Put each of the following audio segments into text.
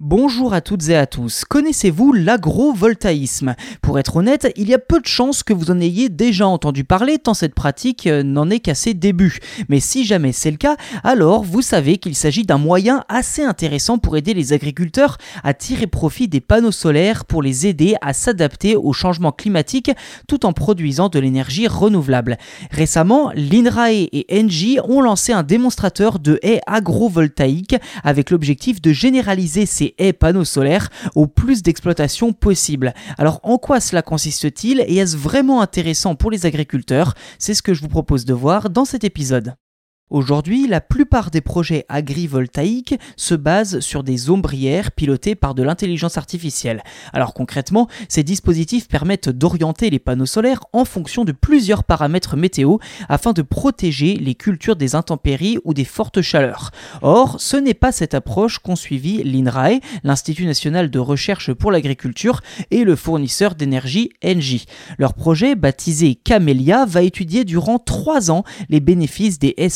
Bonjour à toutes et à tous. Connaissez-vous l'agrovoltaïsme? Pour être honnête, il y a peu de chances que vous en ayez déjà entendu parler tant cette pratique euh, n'en est qu'à ses débuts. Mais si jamais c'est le cas, alors vous savez qu'il s'agit d'un moyen assez intéressant pour aider les agriculteurs à tirer profit des panneaux solaires pour les aider à s'adapter au changement climatique tout en produisant de l'énergie renouvelable. Récemment, l'INRAE et Engie ont lancé un démonstrateur de haies agrovoltaïques avec l'objectif de généraliser ces et panneaux solaires au plus d'exploitation possible. Alors en quoi cela consiste-t-il et est-ce vraiment intéressant pour les agriculteurs? C'est ce que je vous propose de voir dans cet épisode. Aujourd'hui, la plupart des projets agrivoltaïques se basent sur des ombrières pilotées par de l'intelligence artificielle. Alors concrètement, ces dispositifs permettent d'orienter les panneaux solaires en fonction de plusieurs paramètres météo afin de protéger les cultures des intempéries ou des fortes chaleurs. Or, ce n'est pas cette approche qu'ont suivi l'INRAE, l'Institut national de recherche pour l'agriculture, et le fournisseur d'énergie Engie. Leur projet, baptisé Camélia, va étudier durant trois ans les bénéfices des haies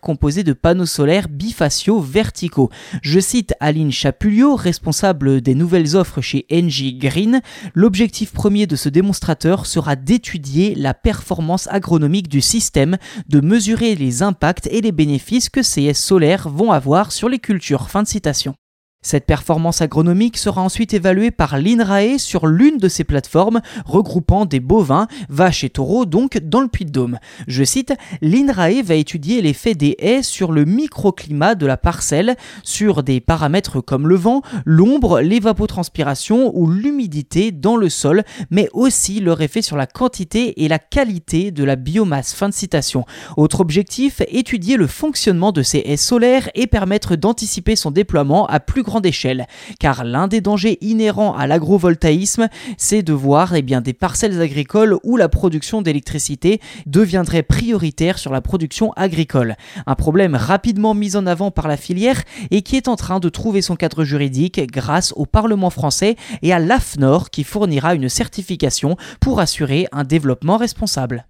composé de panneaux solaires bifaciaux verticaux. Je cite Aline Chapulio, responsable des nouvelles offres chez NG Green. L'objectif premier de ce démonstrateur sera d'étudier la performance agronomique du système, de mesurer les impacts et les bénéfices que ces solaires vont avoir sur les cultures. Fin de citation. Cette performance agronomique sera ensuite évaluée par l'INRAE sur l'une de ces plateformes regroupant des bovins, vaches et taureaux donc dans le Puy-de-Dôme. Je cite, l'INRAE va étudier l'effet des haies sur le microclimat de la parcelle, sur des paramètres comme le vent, l'ombre, l'évapotranspiration ou l'humidité dans le sol, mais aussi leur effet sur la quantité et la qualité de la biomasse. Fin de citation. Autre objectif, étudier le fonctionnement de ces haies solaires et permettre d'anticiper son déploiement à plus grande échelle, car l'un des dangers inhérents à l'agrovoltaïsme, c'est de voir eh des parcelles agricoles où la production d'électricité deviendrait prioritaire sur la production agricole. Un problème rapidement mis en avant par la filière et qui est en train de trouver son cadre juridique grâce au Parlement français et à l'AFNOR qui fournira une certification pour assurer un développement responsable.